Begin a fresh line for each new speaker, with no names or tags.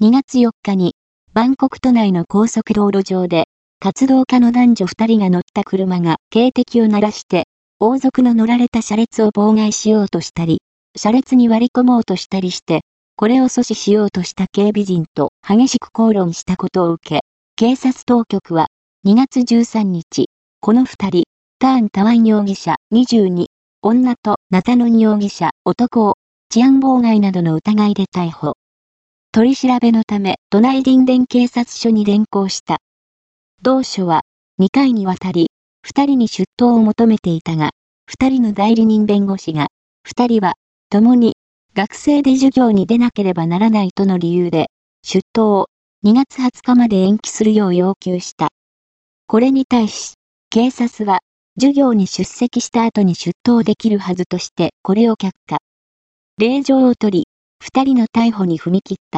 2月4日に、バンコク都内の高速道路上で、活動家の男女2人が乗った車が警笛を鳴らして、王族の乗られた車列を妨害しようとしたり、車列に割り込もうとしたりして、これを阻止しようとした警備陣と激しく口論したことを受け、警察当局は2月13日、この2人、ターン・タワン容疑者22、女とナタノニ容疑者男を治安妨害などの疑いで逮捕。取り調べのため、都内林田警察署に連行した。同署は、2回にわたり、2人に出頭を求めていたが、2人の代理人弁護士が、2人は、共に、学生で授業に出なければならないとの理由で、出頭を2月20日まで延期するよう要求した。これに対し、警察は、授業に出席した後に出頭できるはずとしてこれを却下。令状を取り、二人の逮捕に踏み切った。